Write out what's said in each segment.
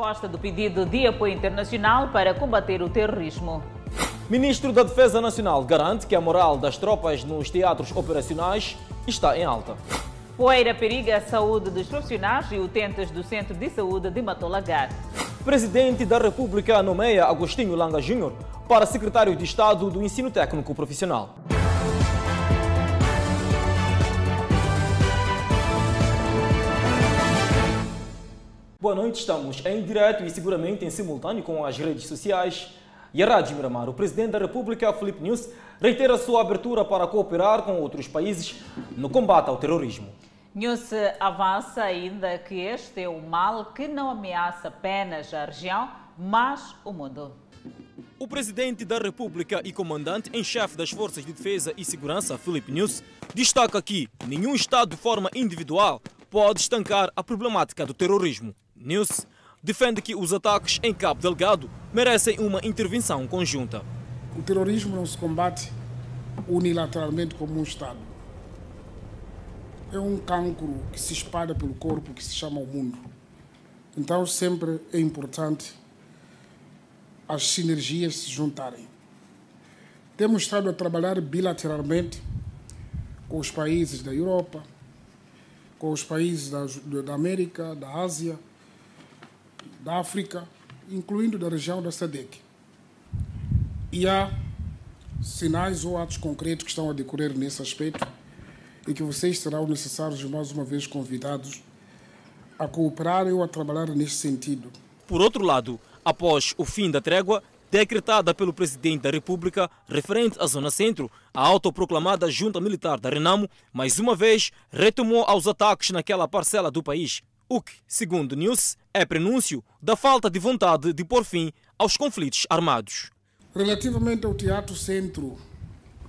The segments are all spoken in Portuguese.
resposta do pedido de apoio internacional para combater o terrorismo. Ministro da Defesa Nacional garante que a moral das tropas nos teatros operacionais está em alta. Poeira periga a saúde dos profissionais e utentes do Centro de Saúde de Matolagar. Presidente da República nomeia Agostinho Langa Júnior para secretário de Estado do Ensino Técnico Profissional. Boa noite, estamos em direto e seguramente em simultâneo com as redes sociais e a Rádio Miramar. O Presidente da República, Felipe News, reitera sua abertura para cooperar com outros países no combate ao terrorismo. News avança ainda que este é um mal que não ameaça apenas a região, mas o mundo. O Presidente da República e Comandante em chefe das Forças de Defesa e Segurança, Felipe News, destaca que nenhum Estado de forma individual pode estancar a problemática do terrorismo. News defende que os ataques em Cabo Delgado merecem uma intervenção conjunta. O terrorismo não se combate unilateralmente como um Estado. É um cancro que se espalha pelo corpo, que se chama o mundo. Então, sempre é importante as sinergias se juntarem. Temos estado a trabalhar bilateralmente com os países da Europa, com os países da, da América, da Ásia, da África, incluindo da região da SADC. E há sinais ou atos concretos que estão a decorrer nesse aspecto e que vocês serão necessários, mais uma vez, convidados a cooperarem ou a trabalhar nesse sentido. Por outro lado, após o fim da trégua, decretada pelo Presidente da República referente à Zona Centro, a autoproclamada Junta Militar da Renamo, mais uma vez retomou aos ataques naquela parcela do país, o que, segundo News, é prenúncio da falta de vontade de pôr fim aos conflitos armados. Relativamente ao Teatro Centro,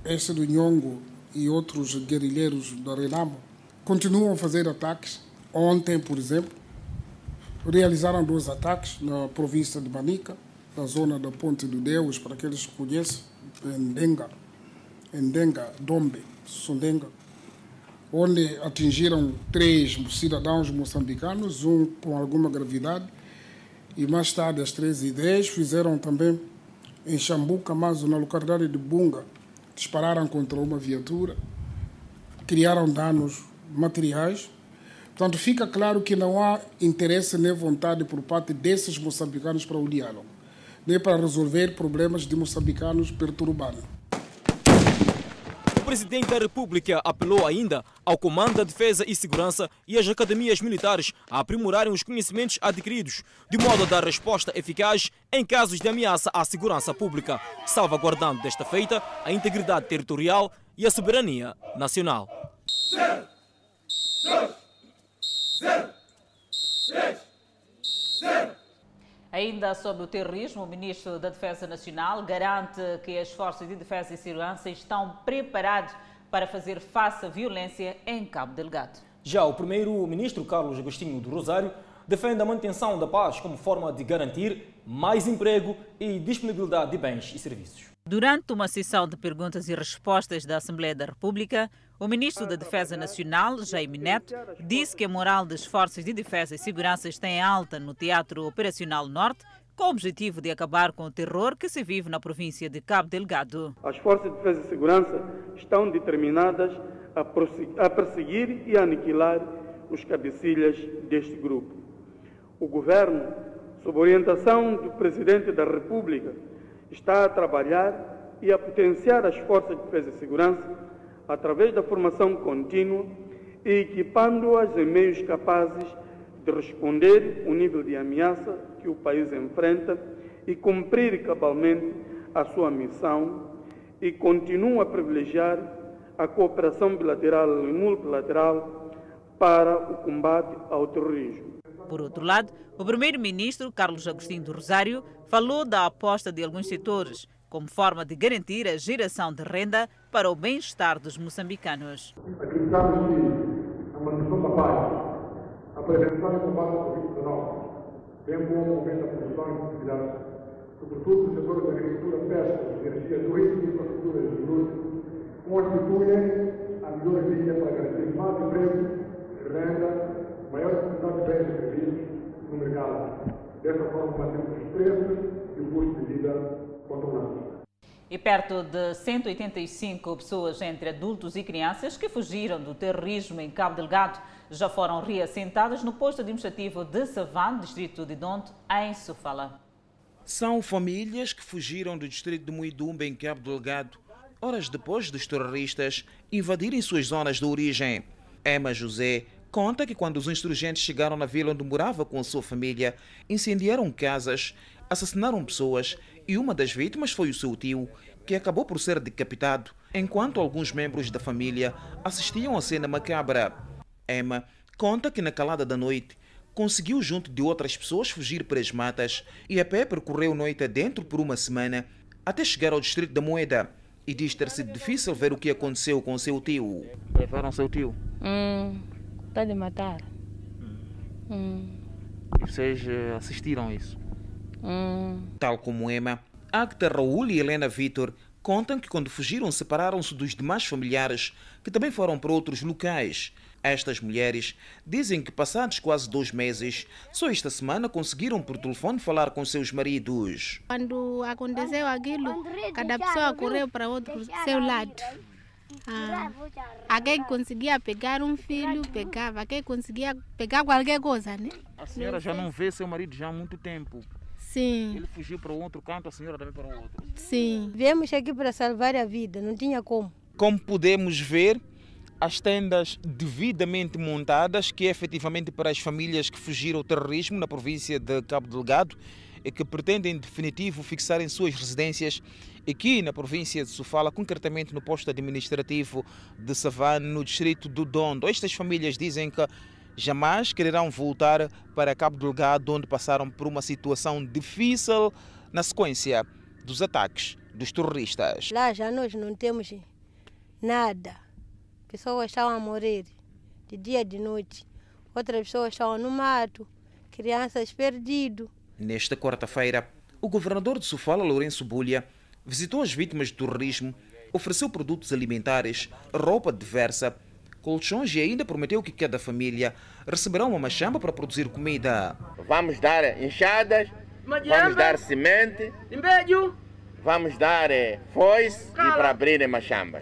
esse do Nhongo e outros guerrilheiros da Renamo, continuam a fazer ataques. Ontem, por exemplo, realizaram dois ataques na província de Manica, na zona da Ponte do Deus, para aqueles que conhecem, em Denga, em Denga, Dombe, Sundenga, onde atingiram três cidadãos moçambicanos, um com alguma gravidade, e mais tarde, às 13h10, fizeram também em Xambuca, mas na localidade de Bunga, dispararam contra uma viatura, criaram danos materiais. Portanto, fica claro que não há interesse nem vontade por parte desses moçambicanos para o diálogo, nem para resolver problemas de moçambicanos perturbando. Presidente da República apelou ainda ao Comando da Defesa e Segurança e às academias militares a aprimorarem os conhecimentos adquiridos, de modo a dar resposta eficaz em casos de ameaça à segurança pública, salvaguardando desta feita a integridade territorial e a soberania nacional. Zero, dois, zero, três, zero. Ainda sobre o terrorismo, o Ministro da Defesa Nacional garante que as forças de defesa e segurança estão preparados para fazer face à violência em Cabo Delgado. Já o primeiro-ministro Carlos Agostinho do Rosário defende a manutenção da paz como forma de garantir mais emprego e disponibilidade de bens e serviços. Durante uma sessão de perguntas e respostas da Assembleia da República, o ministro da Defesa Nacional, Jaime Neto, disse que a moral das forças de defesa e segurança está em alta no Teatro Operacional Norte, com o objetivo de acabar com o terror que se vive na província de Cabo Delgado. As forças de defesa e segurança estão determinadas a perseguir e aniquilar os cabecilhas deste grupo. O governo, sob orientação do presidente da República, está a trabalhar e a potenciar as forças de defesa e segurança através da formação contínua e equipando-as em meios capazes de responder o nível de ameaça que o país enfrenta e cumprir cabalmente a sua missão e continua a privilegiar a cooperação bilateral e multilateral para o combate ao terrorismo. Por outro lado, o primeiro-ministro Carlos Agostinho do Rosário falou da aposta de alguns setores como forma de garantir a geração de renda para o bem-estar dos moçambicanos. Acreditamos que a manutenção da paz, a prevenção e combate ao Covid-19, bem como o aumento da produção e produtividade, sobretudo no setor da agricultura, pesca, energia, turismo e infraestruturas de indústria, constituem a melhor via para garantir mais emprego, renda, maior quantidade de bens e serviços no mercado Dessa forma, mantemos os preços e o custo de vida E perto de 185 pessoas entre adultos e crianças que fugiram do terrorismo em Cabo Delgado já foram reassentadas no posto administrativo de Savane, distrito de Donto, em Sofala. São famílias que fugiram do distrito de Muidumba, em Cabo Delgado, horas depois dos terroristas invadirem suas zonas de origem. Emma José conta que quando os insurgentes chegaram na vila onde morava com a sua família, incendiaram casas, assassinaram pessoas e uma das vítimas foi o seu tio, que acabou por ser decapitado, enquanto alguns membros da família assistiam à cena macabra. Emma conta que na calada da noite conseguiu, junto de outras pessoas, fugir para as matas e a pé percorreu noite adentro por uma semana até chegar ao distrito da Moeda e diz ter sido difícil ver o que aconteceu com seu tio. Levaram seu tio? Hum, está de matar. Hum. E vocês eh, assistiram isso? Hum. Tal como Emma, Agta Raul e Helena Vitor contam que quando fugiram separaram-se dos demais familiares que também foram para outros locais. Estas mulheres dizem que passados quase dois meses, só esta semana conseguiram por telefone falar com seus maridos. Quando aconteceu aquilo, cada pessoa correu para outro seu lado. Ah, alguém conseguia pegar um filho, pegava. Quem conseguia pegar qualquer coisa, né? A senhora já não vê seu marido já há muito tempo. Sim. Ele fugiu para um outro canto, a senhora também para o outro. Sim. Viemos aqui para salvar a vida, não tinha como. Como podemos ver, as tendas devidamente montadas, que é efetivamente para as famílias que fugiram ao terrorismo na província de Cabo Delgado e que pretendem, em definitivo, fixarem suas residências aqui na província de Sofala, concretamente no posto administrativo de Savane, no distrito do Dondo. Estas famílias dizem que jamais quererão voltar para Cabo Delgado, onde passaram por uma situação difícil na sequência dos ataques dos terroristas. Lá já nós não temos nada. Pessoas estavam a morrer de dia e de noite. Outras pessoas estavam no mato, crianças perdidas. Nesta quarta-feira, o governador de Sofala, Lourenço Bulha, visitou as vítimas do terrorismo, ofereceu produtos alimentares, roupa diversa, colchões e ainda prometeu que cada família receberá uma machamba para produzir comida. Vamos dar enxadas, vamos dar semente, vamos dar eh, foice e para abrir machambas.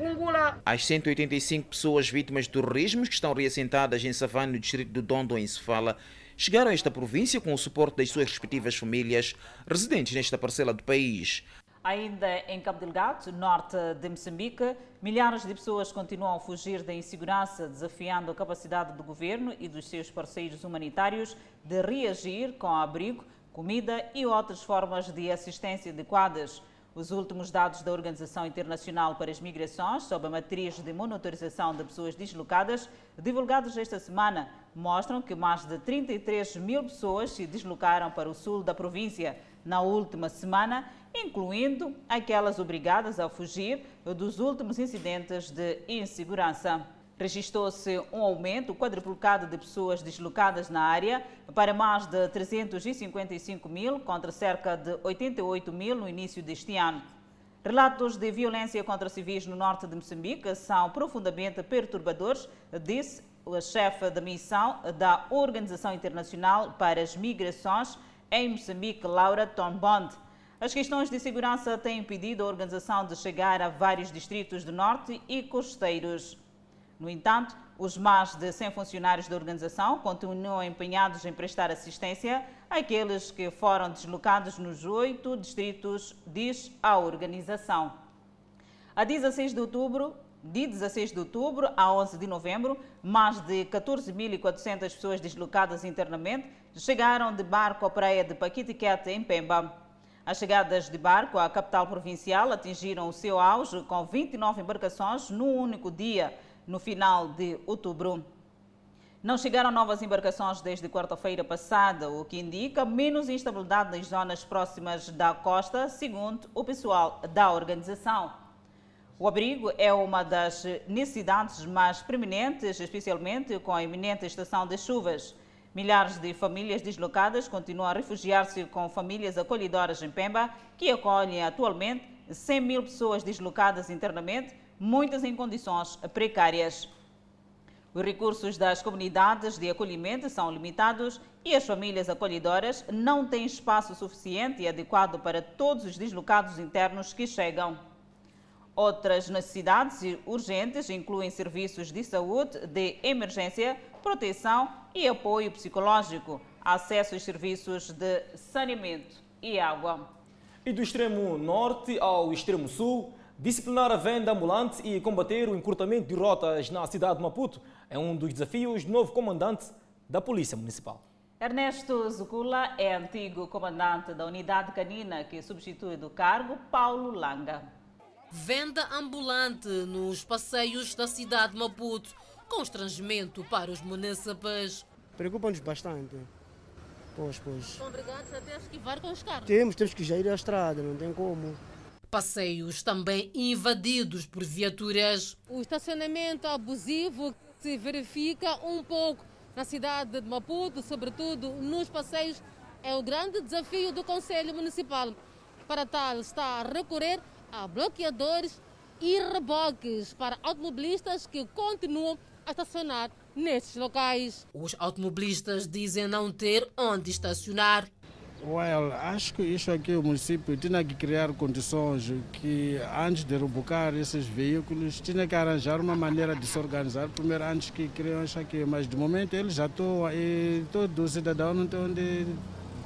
As 185 pessoas vítimas do terrorismo que estão reassentadas em Savane, no distrito do Dondo, em Sofala, chegaram a esta província com o suporte das suas respectivas famílias residentes nesta parcela do país. Ainda em Cabo Delgado, norte de Moçambique, milhares de pessoas continuam a fugir da insegurança, desafiando a capacidade do governo e dos seus parceiros humanitários de reagir com abrigo, comida e outras formas de assistência adequadas. Os últimos dados da Organização Internacional para as Migrações sobre a matriz de monitorização de pessoas deslocadas, divulgados esta semana, mostram que mais de 33 mil pessoas se deslocaram para o sul da província na última semana, incluindo aquelas obrigadas a fugir dos últimos incidentes de insegurança. Registrou-se um aumento quadruplicado de pessoas deslocadas na área para mais de 355 mil, contra cerca de 88 mil no início deste ano. Relatos de violência contra civis no norte de Moçambique são profundamente perturbadores, disse o chefe da missão da Organização Internacional para as Migrações em Moçambique, Laura Tombond. As questões de segurança têm impedido a organização de chegar a vários distritos do norte e costeiros. No entanto, os mais de 100 funcionários da organização continuam empenhados em prestar assistência àqueles que foram deslocados nos oito distritos, diz a organização. A 16 de outubro, de 16 de outubro a 11 de novembro, mais de 14.400 pessoas deslocadas internamente chegaram de barco à praia de Paquitiquete, em Pemba. As chegadas de barco à capital provincial atingiram o seu auge com 29 embarcações num único dia, no final de outubro. Não chegaram novas embarcações desde quarta-feira passada, o que indica menos instabilidade nas zonas próximas da costa, segundo o pessoal da organização. O abrigo é uma das necessidades mais preeminentes, especialmente com a iminente estação de chuvas. Milhares de famílias deslocadas continuam a refugiar-se com famílias acolhedoras em Pemba, que acolhem atualmente 100 mil pessoas deslocadas internamente, muitas em condições precárias. Os recursos das comunidades de acolhimento são limitados e as famílias acolhedoras não têm espaço suficiente e adequado para todos os deslocados internos que chegam. Outras necessidades urgentes incluem serviços de saúde, de emergência, proteção e apoio psicológico, acesso aos serviços de saneamento e água. E do extremo norte ao extremo sul, disciplinar a venda ambulante e combater o encurtamento de rotas na cidade de Maputo é um dos desafios do novo comandante da Polícia Municipal. Ernesto Zucula é antigo comandante da unidade canina que substitui do cargo Paulo Langa. Venda ambulante nos passeios da cidade de Maputo, constrangimento para os munícipes. Preocupa-nos bastante. Pois, pois. São obrigados a ter esquivar com os carros. Temos, temos que já ir à estrada, não tem como. Passeios também invadidos por viaturas. O estacionamento abusivo se verifica um pouco na cidade de Maputo, sobretudo nos passeios, é o grande desafio do Conselho Municipal. Para tal, está a recorrer a bloqueadores e reboques para automobilistas que continuam a estacionar nestes locais. Os automobilistas dizem não ter onde estacionar. Well, acho que isso aqui o município tinha que criar condições que antes de rebocar esses veículos tinha que arranjar uma maneira de se organizar primeiro antes que criam isso aqui, mas de momento eles já estão e todo cidadão não tem onde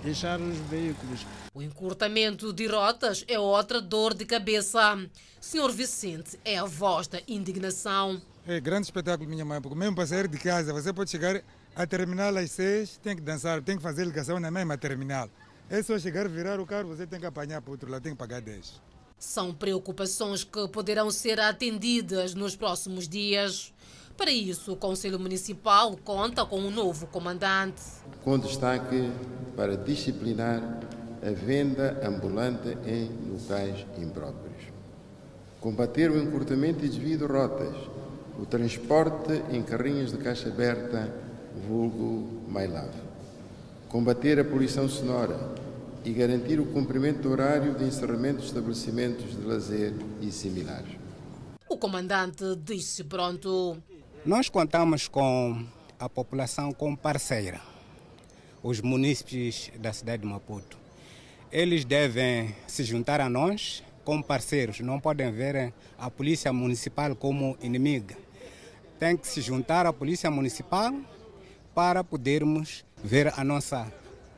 deixar os veículos. O encurtamento de rotas é outra dor de cabeça. Senhor Vicente é a voz da indignação. É grande espetáculo, minha mãe, porque mesmo para sair de casa você pode chegar a terminal às seis, tem que dançar, tem que fazer ligação na mesma terminal. É só chegar, virar o carro, você tem que apanhar para o outro lado, tem que pagar 10. São preocupações que poderão ser atendidas nos próximos dias. Para isso, o Conselho Municipal conta com um novo comandante. Com destaque para disciplinar a venda ambulante em locais impróprios. Combater o encurtamento e desvio de rotas, o transporte em carrinhas de caixa aberta, vulgo MyLove combater a poluição sonora e garantir o cumprimento do horário de encerramento de estabelecimentos de lazer e similares. O comandante disse pronto. Nós contamos com a população como parceira, os munícipes da cidade de Maputo. Eles devem se juntar a nós como parceiros, não podem ver a polícia municipal como inimiga. Tem que se juntar à polícia municipal para podermos ver a nossa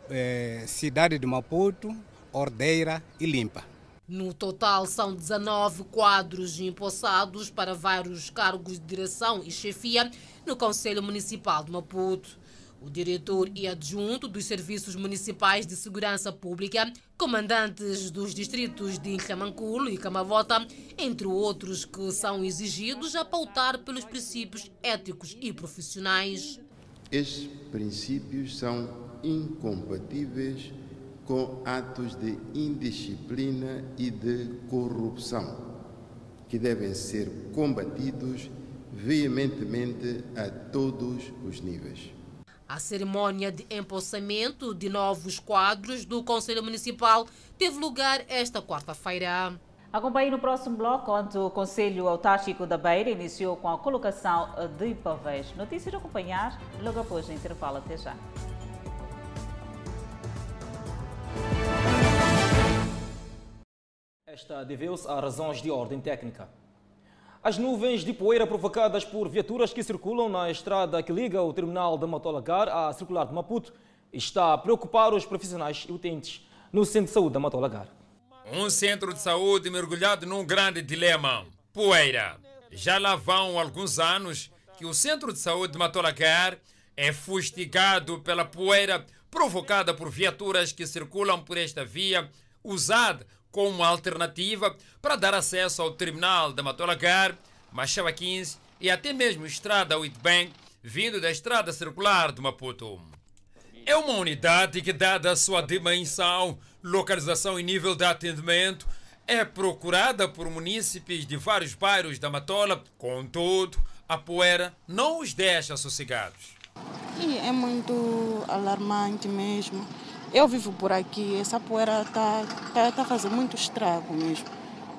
eh, cidade de Maputo ordeira e limpa. No total, são 19 quadros empossados para vários cargos de direção e chefia no Conselho Municipal de Maputo. O diretor e adjunto dos Serviços Municipais de Segurança Pública, comandantes dos distritos de Inhamanculo e Camavota, entre outros que são exigidos a pautar pelos princípios éticos e profissionais. Estes princípios são incompatíveis com atos de indisciplina e de corrupção, que devem ser combatidos veementemente a todos os níveis. A cerimônia de empossamento de novos quadros do Conselho Municipal teve lugar esta quarta-feira. Acompanhe no próximo bloco, onde o Conselho Autárquico da Beira iniciou com a colocação de pavês. Notícias a acompanhar logo após o intervalo. Até já. Esta deveu-se a razões de ordem técnica. As nuvens de poeira provocadas por viaturas que circulam na estrada que liga o terminal de Matolagar à circular de Maputo está a preocupar os profissionais e utentes no Centro de Saúde da Matolagar. Um centro de saúde mergulhado num grande dilema: poeira. Já lá vão alguns anos que o centro de saúde de Matolagar é fustigado pela poeira provocada por viaturas que circulam por esta via, usada como alternativa para dar acesso ao terminal de Matolagar, Machava 15 e até mesmo Estrada Uitbank, vindo da Estrada Circular de Maputo. É uma unidade que, dada a sua dimensão, localização e nível de atendimento, é procurada por munícipes de vários bairros da Matola. Contudo, a poeira não os deixa sossegados. É muito alarmante mesmo. Eu vivo por aqui, essa poeira está tá, tá fazendo muito estrago mesmo.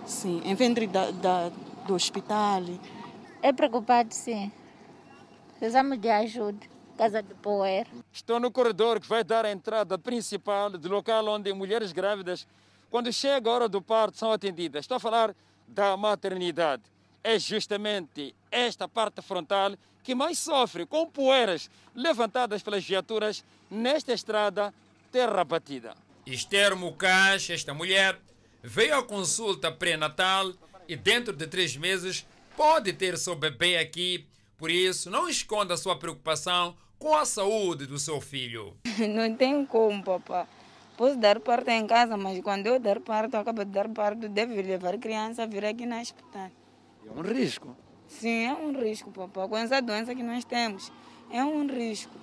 Sim, em ventre da, da, do hospital. É preocupante, sim. Precisamos de ajuda. Casa de poeira. Estou no corredor que vai dar a entrada principal do local onde mulheres grávidas, quando chega a hora do parto, são atendidas. Estou a falar da maternidade. É justamente esta parte frontal que mais sofre com poeiras levantadas pelas viaturas nesta estrada terra batida. Esther Mucash, esta mulher, veio à consulta pré-natal e dentro de três meses pode ter seu bebê aqui. Por isso, não esconda sua preocupação com a saúde do seu filho. Não tem como, papá. Posso dar parto em casa, mas quando eu dar parto, acabo de dar parto, deve levar a criança a vir aqui no hospital. É um risco. Sim, é um risco, papá. Com essa doença que nós temos, é um risco.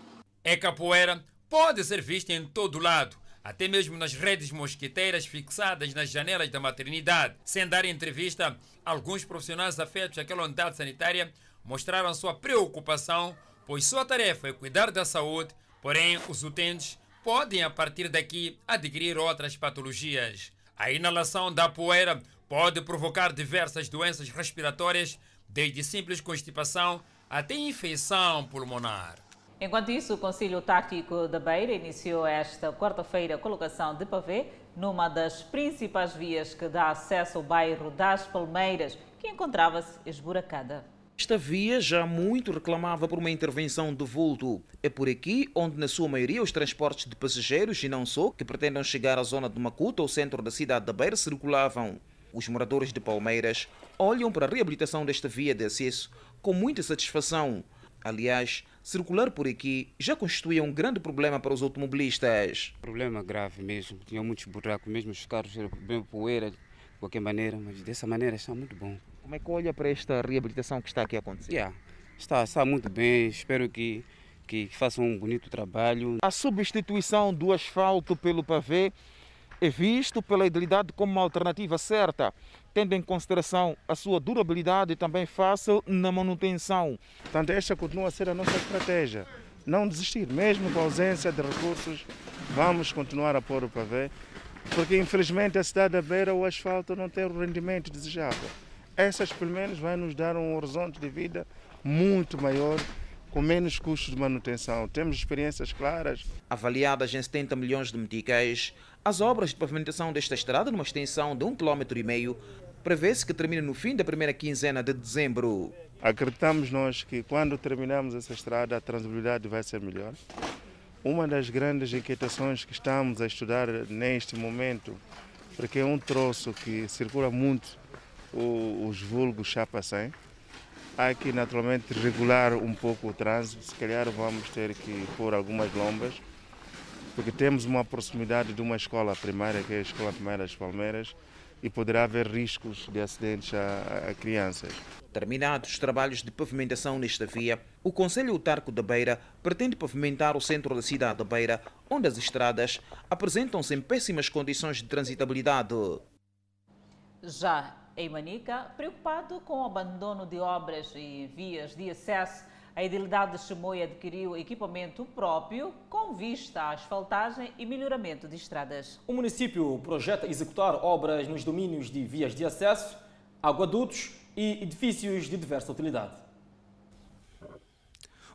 É capoeira pode ser vista em todo lado, até mesmo nas redes mosquiteiras fixadas nas janelas da maternidade. Sem dar entrevista, alguns profissionais afetos àquela unidade sanitária mostraram sua preocupação, pois sua tarefa é cuidar da saúde, porém os utentes podem, a partir daqui, adquirir outras patologias. A inalação da poeira pode provocar diversas doenças respiratórias, desde simples constipação até infecção pulmonar. Enquanto isso, o Conselho Tático da Beira iniciou esta quarta-feira a colocação de pavê numa das principais vias que dá acesso ao bairro das Palmeiras, que encontrava-se esburacada. Esta via já muito reclamava por uma intervenção de vulto. É por aqui onde, na sua maioria, os transportes de passageiros e não só, que pretendam chegar à zona de Macuta, ou centro da cidade da Beira, circulavam. Os moradores de Palmeiras olham para a reabilitação desta via de acesso com muita satisfação. Aliás, circular por aqui já constituía um grande problema para os automobilistas. Problema grave mesmo, tinha muitos buracos, mesmo os carros eram bem poeira, de qualquer maneira, mas dessa maneira está muito bom. Como é que olha para esta reabilitação que está aqui a acontecer? Yeah, está, está muito bem, espero que, que façam um bonito trabalho. A substituição do asfalto pelo pavê é visto pela idilidade como uma alternativa certa, tendo em consideração a sua durabilidade e também fácil na manutenção. Portanto, esta continua a ser a nossa estratégia. Não desistir, mesmo com a ausência de recursos, vamos continuar a pôr o pavê, porque infelizmente a cidade da Beira o asfalto não tem o rendimento desejável. Essas pelo menos vai nos dar um horizonte de vida muito maior com menos custos de manutenção. Temos experiências claras. Avaliadas em 70 milhões de meticais, as obras de pavimentação desta estrada, numa extensão de um quilômetro e meio, prevê-se que termine no fim da primeira quinzena de dezembro. Acreditamos nós que quando terminarmos essa estrada, a transibilidade vai ser melhor. Uma das grandes inquietações que estamos a estudar neste momento, porque é um troço que circula muito os vulgos chapa 100, há que naturalmente regular um pouco o trânsito, se calhar vamos ter que pôr algumas lombas, porque temos uma proximidade de uma escola primária, que é a Escola Primária das Palmeiras, e poderá haver riscos de acidentes a, a crianças. Terminados os trabalhos de pavimentação nesta via, o Conselho Autarco da Beira pretende pavimentar o centro da cidade da Beira, onde as estradas apresentam-se em péssimas condições de transitabilidade. Já em Manica, preocupado com o abandono de obras e vias de acesso, a Idilidade de Chimoio adquiriu equipamento próprio com vista à asfaltagem e melhoramento de estradas. O município projeta executar obras nos domínios de vias de acesso, aguadutos e edifícios de diversa utilidade.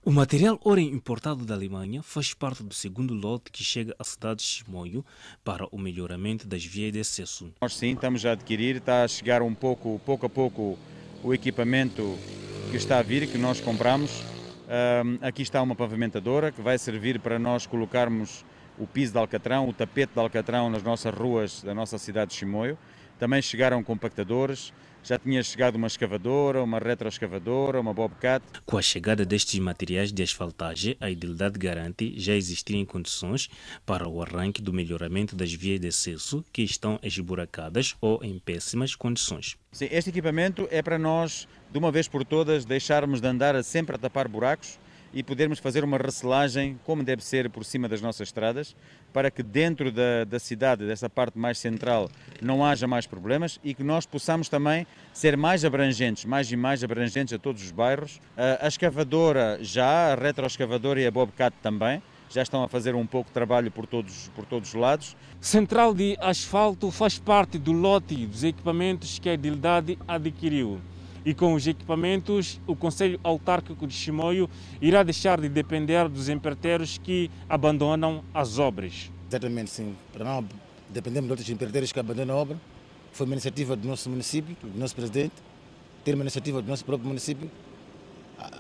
O material ouro importado da Alemanha faz parte do segundo lote que chega à cidade de Chimoio para o melhoramento das vias de acesso. Nós sim estamos a adquirir, está a chegar um pouco, pouco a pouco, o equipamento que está a vir, que nós compramos. Aqui está uma pavimentadora que vai servir para nós colocarmos o piso de alcatrão, o tapete de alcatrão nas nossas ruas da nossa cidade de Chimoio. Também chegaram compactadores, já tinha chegado uma escavadora, uma retroescavadora, uma bobcat. Com a chegada destes materiais de asfaltagem, a Idilidade garante já existirem condições para o arranque do melhoramento das vias de acesso que estão esburacadas ou em péssimas condições. Sim, este equipamento é para nós, de uma vez por todas, deixarmos de andar sempre a tapar buracos e podermos fazer uma recelagem como deve ser por cima das nossas estradas, para que dentro da, da cidade, dessa parte mais central, não haja mais problemas e que nós possamos também ser mais abrangentes, mais e mais abrangentes a todos os bairros. A escavadora já, a retroescavadora e a Bobcat também, já estão a fazer um pouco de trabalho por todos, por todos os lados. Central de asfalto faz parte do lote dos equipamentos que a Idilidade adquiriu. E com os equipamentos, o Conselho Autárquico de Chimoio irá deixar de depender dos empreiteiros que abandonam as obras. Exatamente, sim. Para não dependemos de outros empreiteiros que abandonam a obra. Foi uma iniciativa do nosso município, do nosso presidente, ter uma iniciativa do nosso próprio município,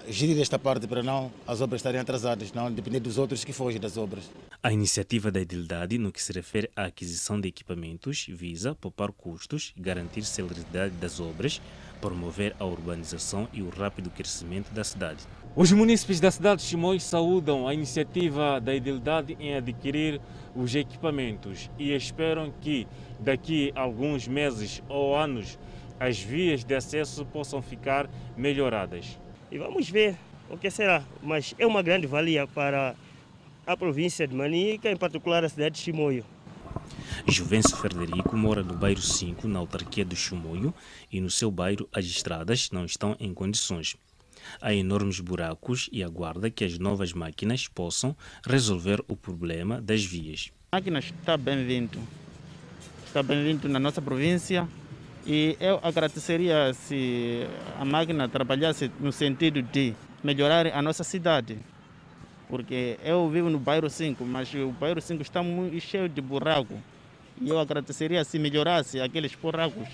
gerir esta parte para não as obras estarem atrasadas, não depender dos outros que fogem das obras. A iniciativa da Edildade, no que se refere à aquisição de equipamentos, visa poupar custos, garantir celeridade das obras, promover a urbanização e o rápido crescimento da cidade. Os munícipes da cidade de Chimoio saúdam a iniciativa da Edildade em adquirir os equipamentos e esperam que daqui a alguns meses ou anos as vias de acesso possam ficar melhoradas. E vamos ver o que será, mas é uma grande valia para a província de Manica, em particular a cidade de Chimoio. Juvencio Frederico mora no bairro 5, na autarquia do Chimoio, e no seu bairro as estradas não estão em condições. Há enormes buracos e aguarda que as novas máquinas possam resolver o problema das vias. A máquina está bem-vindo. Está bem-vindo na nossa província e eu agradeceria se a máquina trabalhasse no sentido de melhorar a nossa cidade. Porque eu vivo no bairro 5, mas o bairro 5 está muito cheio de buraco. E eu agradeceria se melhorasse aqueles buracos.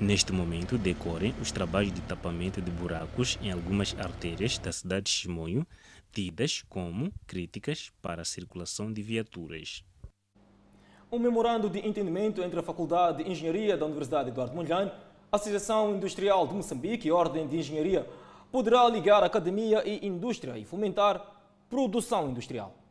Neste momento decorrem os trabalhos de tapamento de buracos em algumas artérias da cidade de Chimoio, tidas como críticas para a circulação de viaturas. Um memorando de entendimento entre a Faculdade de Engenharia da Universidade Eduardo Mondlane, a Associação Industrial de Moçambique e a Ordem de Engenharia poderá ligar academia e indústria e fomentar produção industrial.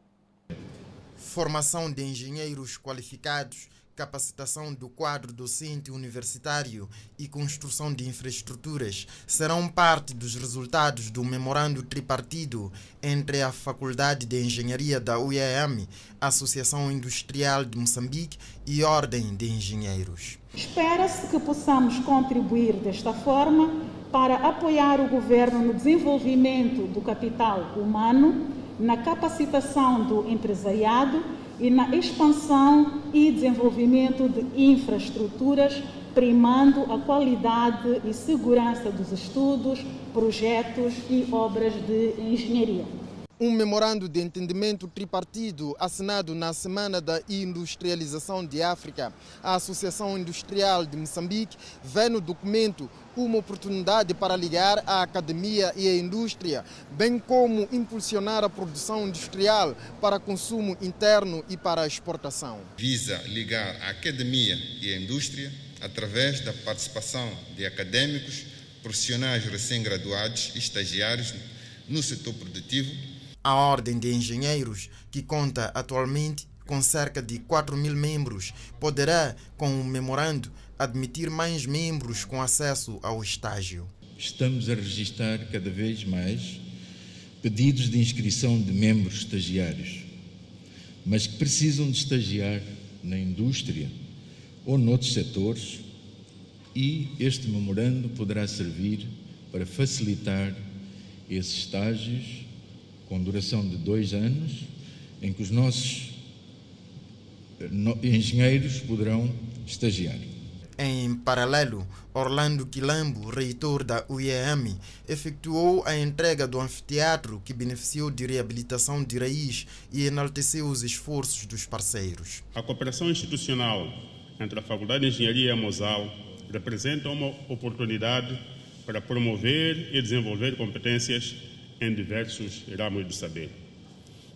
Formação de engenheiros qualificados capacitação do quadro docente universitário e construção de infraestruturas serão parte dos resultados do memorando tripartido entre a Faculdade de Engenharia da UEM, Associação Industrial de Moçambique e Ordem de Engenheiros. Espera-se que possamos contribuir desta forma para apoiar o governo no desenvolvimento do capital humano, na capacitação do empresariado e na expansão e desenvolvimento de infraestruturas, primando a qualidade e segurança dos estudos, projetos e obras de engenharia. Um memorando de entendimento tripartido assinado na Semana da Industrialização de África. A Associação Industrial de Moçambique vê no documento uma oportunidade para ligar a academia e a indústria, bem como impulsionar a produção industrial para consumo interno e para exportação. Visa ligar a academia e a indústria através da participação de acadêmicos, profissionais recém-graduados e estagiários no setor produtivo a Ordem de Engenheiros, que conta atualmente com cerca de 4 mil membros, poderá, com o memorando, admitir mais membros com acesso ao estágio. Estamos a registrar cada vez mais pedidos de inscrição de membros estagiários, mas que precisam de estagiar na indústria ou noutros setores, e este memorando poderá servir para facilitar esses estágios com duração de dois anos, em que os nossos eh, engenheiros poderão estagiar. Em paralelo, Orlando Quilambo, reitor da UEM, efetuou a entrega do anfiteatro que beneficiou de reabilitação de raiz e enalteceu os esforços dos parceiros. A cooperação institucional entre a Faculdade de Engenharia e a Mosal representa uma oportunidade para promover e desenvolver competências em diversos ramos do saber.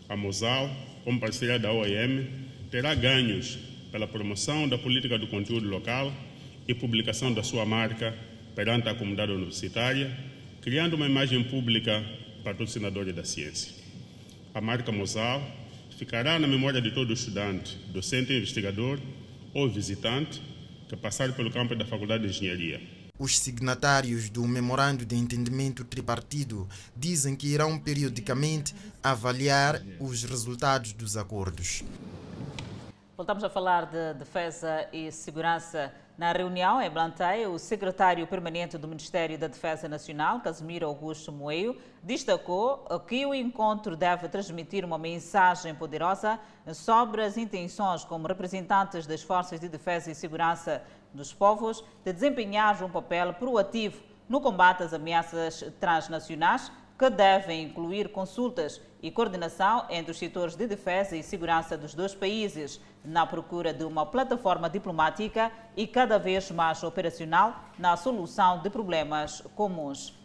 A Mosal, como parceira da OEM, terá ganhos pela promoção da política do conteúdo local e publicação da sua marca perante a comunidade universitária, criando uma imagem pública patrocinadora da ciência. A marca Mosal ficará na memória de todo estudante, docente, investigador ou visitante que passar pelo campo da Faculdade de Engenharia os signatários do Memorando de Entendimento Tripartido dizem que irão periodicamente avaliar os resultados dos acordos. Voltamos a falar de defesa e segurança Na reunião em Blantyre, o secretário permanente do Ministério da Defesa Nacional, Casimiro Augusto Moeio, destacou que o encontro deve transmitir uma mensagem poderosa sobre as intenções como representantes das forças de defesa e segurança dos povos de desempenhar um papel proativo no combate às ameaças transnacionais, que devem incluir consultas e coordenação entre os setores de defesa e segurança dos dois países, na procura de uma plataforma diplomática e cada vez mais operacional na solução de problemas comuns.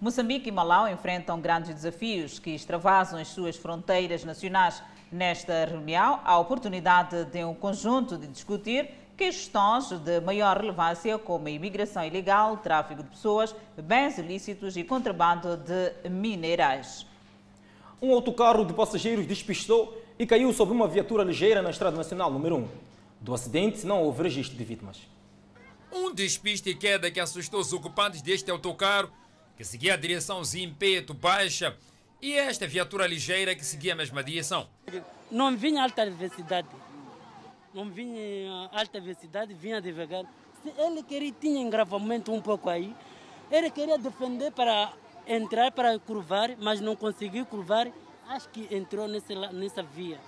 Moçambique e Malau enfrentam grandes desafios que extravasam as suas fronteiras nacionais. Nesta reunião, há a oportunidade de um conjunto de discutir questões de maior relevância como a imigração ilegal, tráfico de pessoas, bens ilícitos e contrabando de minerais. Um autocarro de passageiros despistou e caiu sobre uma viatura ligeira na Estrada Nacional número 1. Do acidente não houve registro de vítimas. Um despiste e queda que assustou os ocupantes deste autocarro, que seguia a direção Zimpeto Baixa, e esta viatura ligeira que seguia a mesma direção. Não vinha alta velocidade. Não vinha alta velocidade, vinha devagar. Se ele queria, tinha engravamento um pouco aí, ele queria defender para entrar para curvar, mas não conseguiu curvar. Acho que entrou nessa, nessa via.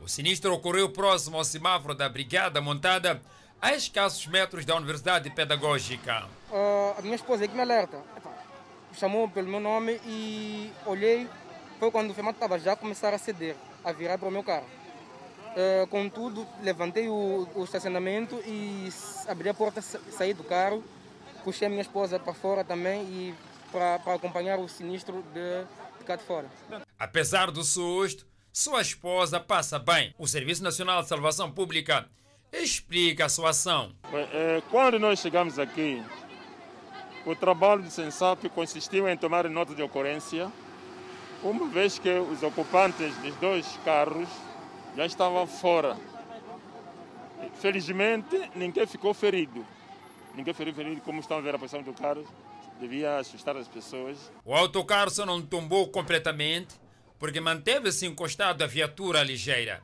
O sinistro ocorreu próximo ao semáforo da Brigada Montada, a escassos metros da Universidade Pedagógica. Uh, a minha esposa é que me alerta. Chamou pelo meu nome e olhei. Foi quando o FEMAT estava já a começar a ceder, a virar para o meu carro. Uh, contudo, levantei o, o, estacionamento e abri a porta, saí do carro, puxei a minha esposa para fora também e para, acompanhar o sinistro de, de cá de fora. Apesar do susto, sua esposa passa bem. O Serviço Nacional de Salvação Pública explica a sua ação. É, quando nós chegamos aqui, o trabalho do SENSAP consistiu em tomar nota de ocorrência, uma vez que os ocupantes dos dois carros já estavam fora. Felizmente, ninguém ficou ferido. Ninguém ficou ferido, como estão a ver a posição do carro devia assustar as pessoas. O autocarro só não tombou completamente porque manteve-se encostado à viatura ligeira.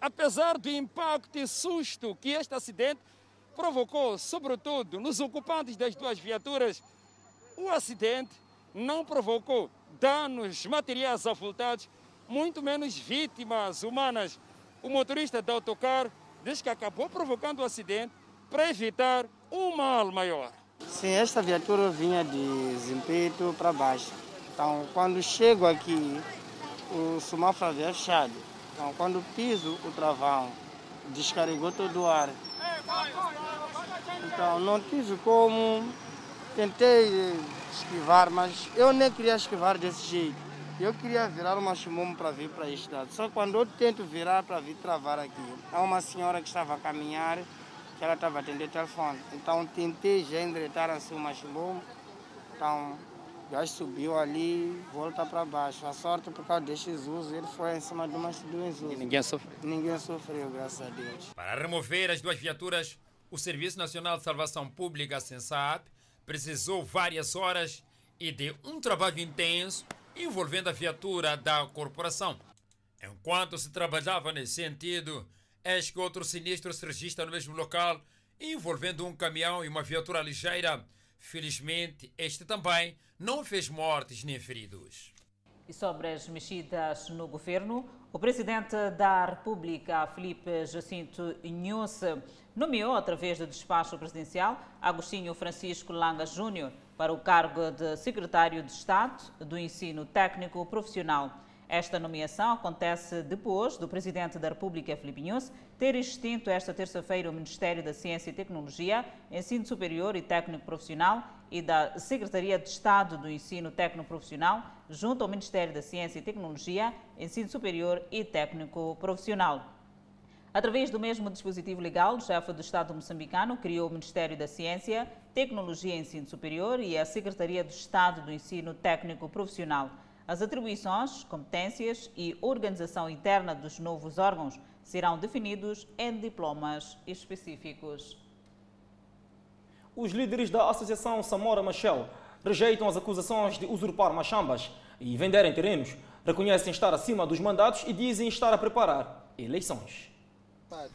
Apesar do impacto e susto que este acidente provocou, sobretudo nos ocupantes das duas viaturas, o acidente não provocou danos materiais avultados, muito menos vítimas humanas. O motorista do autocarro diz que acabou provocando o acidente para evitar um mal maior. Sim, esta viatura vinha de Zimpeto para baixo. Então, quando chego aqui, o semáforo havia fechado. Então, quando piso o travão, descarregou todo o ar. Então, não tive como. Tentei esquivar, mas eu nem queria esquivar desse jeito. Eu queria virar uma chimomo para vir para este lado. Só quando eu tento virar para vir travar aqui, há uma senhora que estava a caminhar que ela estava atendendo o telefone. Então tentei já endireitar assim o machimbombo. Então o gajo subiu ali, volta para baixo. A sorte por causa deste Jesus, ele foi em cima de uma do Jesus. E ninguém sofreu? Ninguém sofreu, graças a Deus. Para remover as duas viaturas, o Serviço Nacional de Salvação Pública, SENSAP, precisou várias horas e de um trabalho intenso envolvendo a viatura da corporação. Enquanto se trabalhava nesse sentido, Eis que outro sinistro se registra no mesmo local, envolvendo um caminhão e uma viatura ligeira. Felizmente, este também não fez mortes nem feridos. E sobre as mexidas no governo, o presidente da República, Felipe Jacinto Inhus, nomeou, através do despacho presidencial, Agostinho Francisco Langa Júnior para o cargo de secretário de Estado do Ensino Técnico Profissional. Esta nomeação acontece depois do Presidente da República, Filipe Nunes, ter extinto esta terça-feira o Ministério da Ciência e Tecnologia, Ensino Superior e Técnico Profissional e da Secretaria de Estado do Ensino Técnico Profissional, junto ao Ministério da Ciência e Tecnologia, Ensino Superior e Técnico Profissional. Através do mesmo dispositivo legal, o chefe do Estado moçambicano criou o Ministério da Ciência, Tecnologia e Ensino Superior e a Secretaria de Estado do Ensino Técnico Profissional. As atribuições, competências e organização interna dos novos órgãos serão definidos em diplomas específicos. Os líderes da Associação Samora Machel rejeitam as acusações de usurpar machambas e venderem terrenos, reconhecem estar acima dos mandatos e dizem estar a preparar eleições.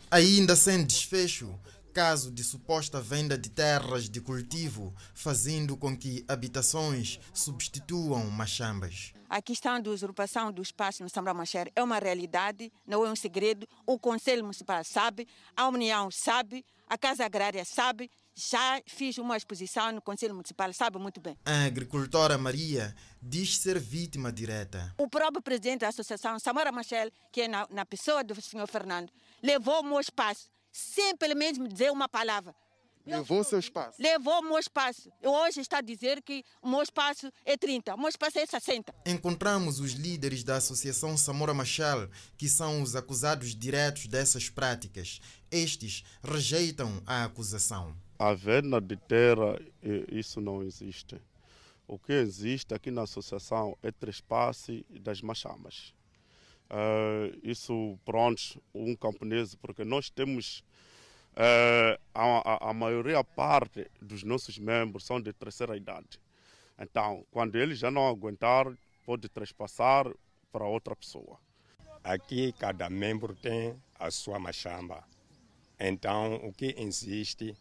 Ainda sem desfecho, caso de suposta venda de terras de cultivo, fazendo com que habitações substituam machambas. A questão da usurpação do espaço no Sambra Macher é uma realidade, não é um segredo. O Conselho Municipal sabe, a União sabe, a Casa Agrária sabe. Já fiz uma exposição no Conselho Municipal, sabe muito bem. A agricultora Maria diz ser vítima direta. O próprio presidente da associação, Samara Machel, que é na, na pessoa do senhor Fernando, levou o meu espaço sem pelo menos me dizer uma palavra. Levou seu espaço? Levou o meu espaço. Hoje está a dizer que o meu espaço é 30, o meu espaço é 60. Encontramos os líderes da Associação Samora Machel, que são os acusados diretos dessas práticas. Estes rejeitam a acusação. A venda de terra, isso não existe. O que existe aqui na associação é trespasse das machamas. Uh, isso, pronto, um camponês, porque nós temos uh, a, a, maioria parte dos nossos membros são de terceira idade. Então, quando eles já não aguentar, pode trespassar para outra pessoa. Aqui cada membro tem a sua machamba. Então, o que existe,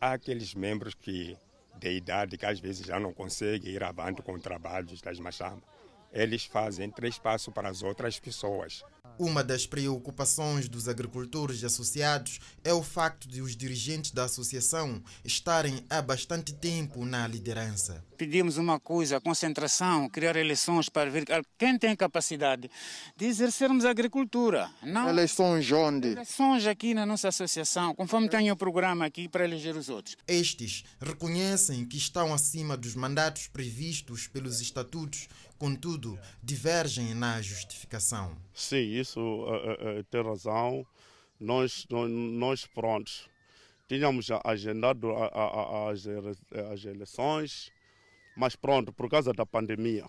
há aqueles membros que de idade que às vezes já não conseguem ir avante com trabalhos das machambas eles fazem três passos para as outras pessoas. Uma das preocupações dos agricultores associados é o facto de os dirigentes da associação estarem há bastante tempo na liderança. Pedimos uma coisa, concentração, criar eleições para ver quem tem capacidade de exercermos a agricultura. Não eleições onde? Eleições aqui na nossa associação, conforme tem o programa aqui para eleger os outros. Estes reconhecem que estão acima dos mandatos previstos pelos estatutos contudo, divergem na justificação. Sim, isso uh, uh, tem razão. Nós, nós, nós prontos, tínhamos agendado a, a, a, as, as eleições, mas pronto, por causa da pandemia,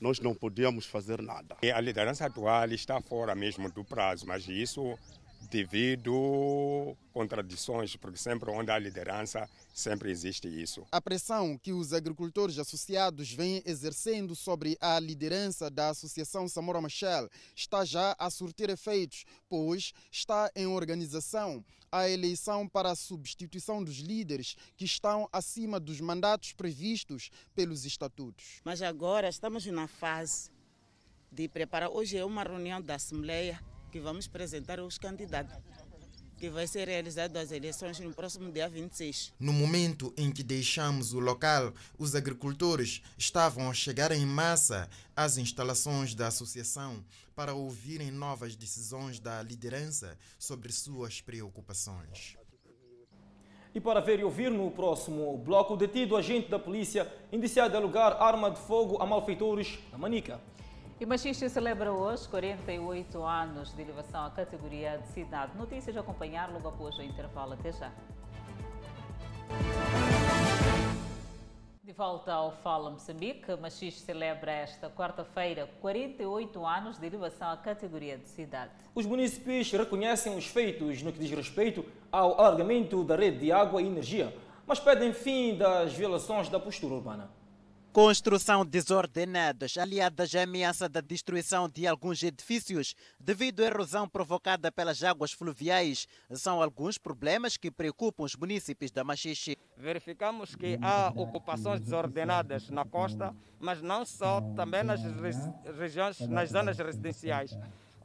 nós não podíamos fazer nada. A liderança atual está fora mesmo do prazo, mas isso devido contradições, porque sempre onde há liderança, sempre existe isso. A pressão que os agricultores associados vêm exercendo sobre a liderança da Associação Samora Machel está já a surtir efeitos, pois está em organização a eleição para a substituição dos líderes que estão acima dos mandatos previstos pelos estatutos. Mas agora estamos na fase de preparar. Hoje é uma reunião da Assembleia que vamos apresentar os candidatos, que vai ser realizado as eleições no próximo dia 26. No momento em que deixamos o local, os agricultores estavam a chegar em massa às instalações da associação para ouvirem novas decisões da liderança sobre suas preocupações. E para ver e ouvir no próximo bloco, detido agente da polícia indiciado a alugar arma de fogo a malfeitores na Manica. E Machiste celebra hoje 48 anos de elevação à categoria de cidade. Notícias a acompanhar logo após o intervalo. Até já. De volta ao Fala Moçambique, Machiste celebra esta quarta-feira 48 anos de elevação à categoria de cidade. Os municípios reconhecem os feitos no que diz respeito ao alargamento da rede de água e energia, mas pedem fim das violações da postura urbana. Construção desordenada, aliadas à ameaça da destruição de alguns edifícios devido à erosão provocada pelas águas fluviais, são alguns problemas que preocupam os municípios da Machixe. Verificamos que há ocupações desordenadas na costa, mas não só, também nas regiões, nas zonas residenciais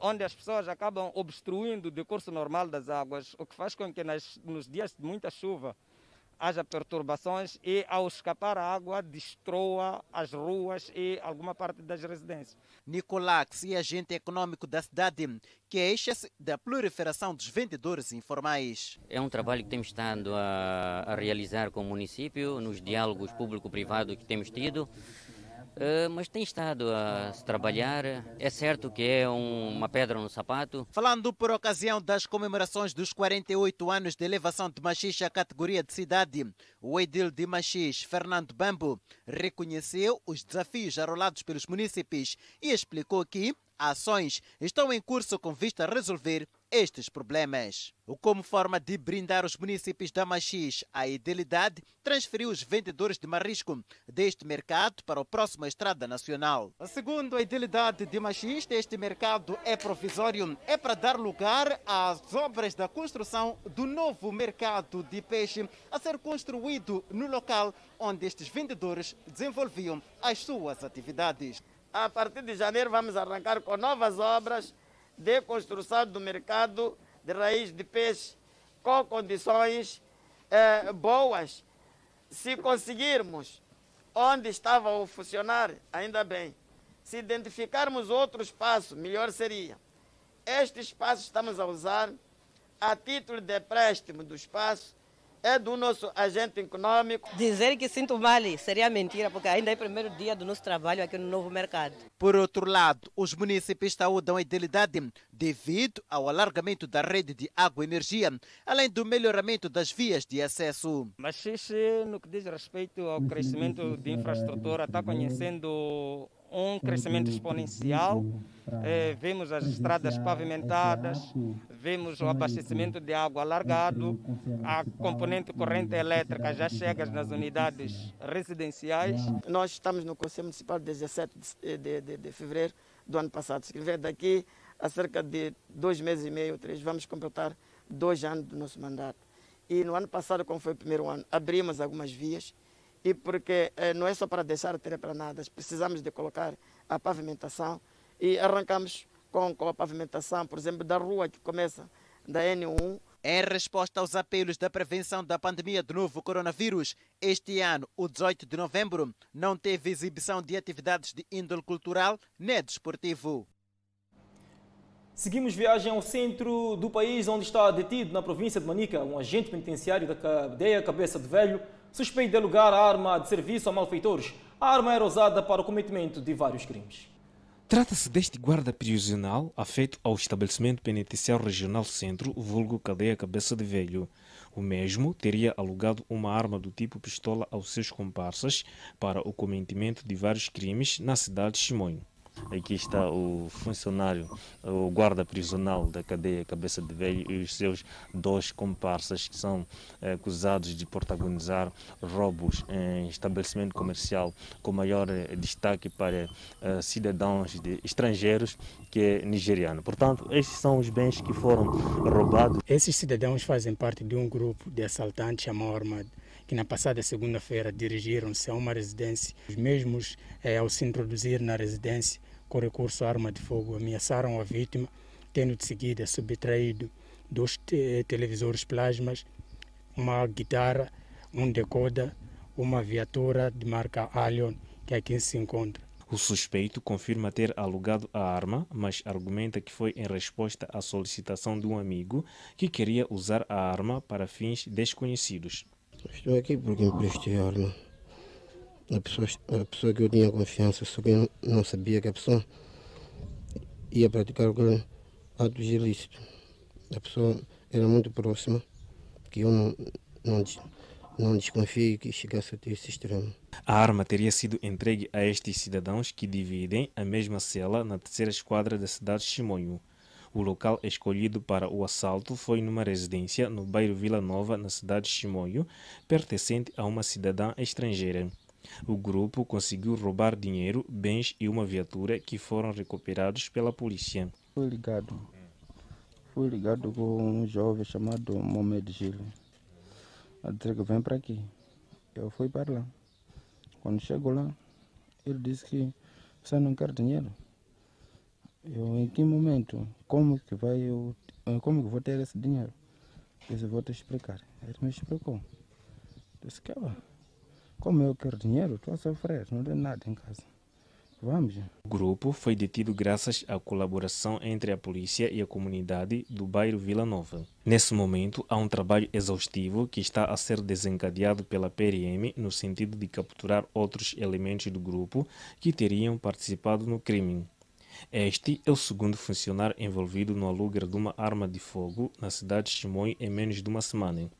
onde as pessoas acabam obstruindo o decurso normal das águas, o que faz com que nas, nos dias de muita chuva haja perturbações e, ao escapar a água, destrua as ruas e alguma parte das residências. Nicolax é agente econômico da cidade, queixa-se da proliferação dos vendedores informais. É um trabalho que temos estado a, a realizar com o município, nos diálogos público-privado que temos tido. Uh, mas tem estado a trabalhar. É certo que é um, uma pedra no sapato. Falando por ocasião das comemorações dos 48 anos de elevação de Machixe à categoria de cidade, o edil de Machixe, Fernando Bambo, reconheceu os desafios arrolados pelos municípios e explicou que ações estão em curso com vista a resolver estes problemas. Como forma de brindar os municípios da Machis, a Idelidade transferiu os vendedores de marisco deste mercado para o próximo Estrada Nacional. Segundo a Idelidade de Machis, este mercado é provisório, é para dar lugar às obras da construção do novo mercado de peixe a ser construído no local onde estes vendedores desenvolviam as suas atividades. A partir de janeiro vamos arrancar com novas obras de construção do mercado de raiz de peixe com condições eh, boas. Se conseguirmos onde estava a funcionar, ainda bem. Se identificarmos outro espaço, melhor seria. Este espaço estamos a usar a título de empréstimo do espaço é do nosso agente econômico. Dizer que sinto mal seria mentira, porque ainda é o primeiro dia do nosso trabalho aqui no novo mercado. Por outro lado, os municípios saúdam a idealidade devido ao alargamento da rede de água e energia, além do melhoramento das vias de acesso. Mas no que diz respeito ao crescimento de infraestrutura, está conhecendo um crescimento exponencial. É, vemos as estradas pavimentadas, vemos o abastecimento de água alargado, a componente corrente elétrica já chega nas unidades residenciais. Nós estamos no Conselho Municipal 17 de, de, de, de fevereiro do ano passado. Se quiser, daqui a cerca de dois meses e meio, três, vamos completar dois anos do nosso mandato. E no ano passado, como foi o primeiro ano, abrimos algumas vias e porque eh, não é só para deixar terreplanadas, precisamos de colocar a pavimentação e arrancamos com, com a pavimentação, por exemplo, da rua que começa da N1 em resposta aos apelos da prevenção da pandemia do novo coronavírus, este ano, o 18 de novembro, não teve exibição de atividades de índole cultural nem desportivo. Seguimos viagem ao centro do país, onde está detido, na província de Manica, um agente penitenciário da cadeia Cabeça de Velho, suspeito de alugar a arma de serviço a malfeitores. A arma era usada para o cometimento de vários crimes. Trata-se deste guarda prisional afeito ao estabelecimento penitenciário regional Centro, vulgo cadeia Cabeça de Velho. O mesmo teria alugado uma arma do tipo pistola aos seus comparsas para o cometimento de vários crimes na cidade de Chimonho. Aqui está o funcionário, o guarda prisional da cadeia Cabeça de Velho e os seus dois comparsas que são acusados de protagonizar roubos em estabelecimento comercial com maior destaque para eh, cidadãos de, estrangeiros que é nigeriano. Portanto, estes são os bens que foram roubados. Esses cidadãos fazem parte de um grupo de assaltantes chamado Armado que na passada segunda-feira dirigiram-se a uma residência. Os mesmos, eh, ao se introduzir na residência com recurso à arma de fogo, ameaçaram a vítima, tendo de seguida subtraído dois te televisores plasmas, uma guitarra, um decoder, uma viatura de marca Allion, que aqui se encontra. O suspeito confirma ter alugado a arma, mas argumenta que foi em resposta à solicitação de um amigo que queria usar a arma para fins desconhecidos. Estou aqui porque emprestei a arma. A pessoa, a pessoa que eu tinha confiança, só que não sabia que a pessoa ia praticar aquele ato ilícito. A pessoa era muito próxima, que eu não, não, não desconfiei que chegasse até esse extremo. A arma teria sido entregue a estes cidadãos que dividem a mesma cela na terceira esquadra da cidade de Chimonho. O local escolhido para o assalto foi numa residência no bairro Vila Nova, na cidade de Chimoio, pertencente a uma cidadã estrangeira. O grupo conseguiu roubar dinheiro, bens e uma viatura que foram recuperados pela polícia. Fui ligado. Fui ligado com um jovem chamado Mohamed Gil. Dizer que vem para aqui. Eu fui para lá. Quando chego lá, ele disse que você não quer dinheiro. Eu, em que momento? Como que vai eu, eh, como que vou ter esse dinheiro? Eu vou te explicar. Ele me explicou. Disse que, como eu quero dinheiro, estou a sofrer, não tem nada em casa. Vamos. O grupo foi detido graças à colaboração entre a polícia e a comunidade do bairro Vila Nova. Nesse momento, há um trabalho exaustivo que está a ser desencadeado pela PRM no sentido de capturar outros elementos do grupo que teriam participado no crime. Este é o segundo funcionário envolvido no aluguer de uma arma de fogo na cidade de Chimoio em menos de uma semana.